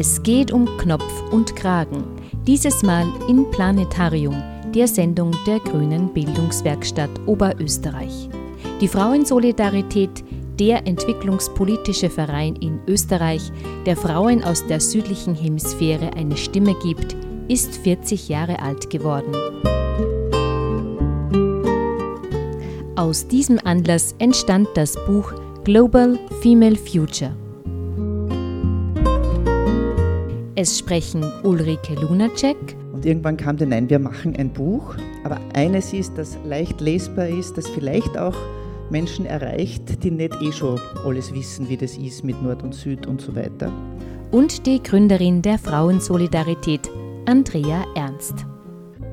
Es geht um Knopf und Kragen. Dieses Mal im Planetarium, der Sendung der Grünen Bildungswerkstatt Oberösterreich. Die Frauensolidarität, der entwicklungspolitische Verein in Österreich, der Frauen aus der südlichen Hemisphäre eine Stimme gibt, ist 40 Jahre alt geworden. Aus diesem Anlass entstand das Buch Global Female Future. Es sprechen Ulrike Lunacek. Und irgendwann kam der Nein, wir machen ein Buch. Aber eines ist, das leicht lesbar ist, das vielleicht auch Menschen erreicht, die nicht eh schon alles wissen, wie das ist mit Nord und Süd und so weiter. Und die Gründerin der Frauensolidarität, Andrea Ernst.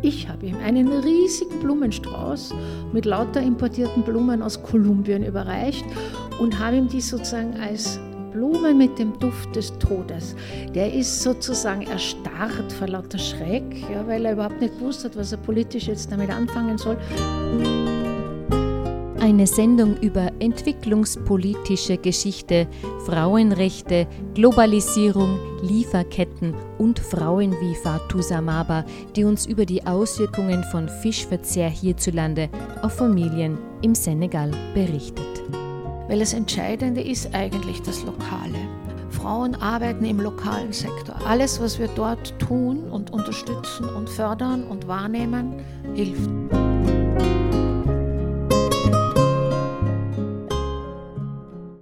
Ich habe ihm einen riesigen Blumenstrauß mit lauter importierten Blumen aus Kolumbien überreicht und habe ihm die sozusagen als Blume mit dem Duft des Todes, der ist sozusagen erstarrt vor lauter Schreck, ja, weil er überhaupt nicht gewusst hat, was er politisch jetzt damit anfangen soll. Eine Sendung über entwicklungspolitische Geschichte, Frauenrechte, Globalisierung, Lieferketten und Frauen wie Fatou Samaba, die uns über die Auswirkungen von Fischverzehr hierzulande auf Familien im Senegal berichtet weil das Entscheidende ist eigentlich das Lokale. Frauen arbeiten im lokalen Sektor. Alles, was wir dort tun und unterstützen und fördern und wahrnehmen, hilft.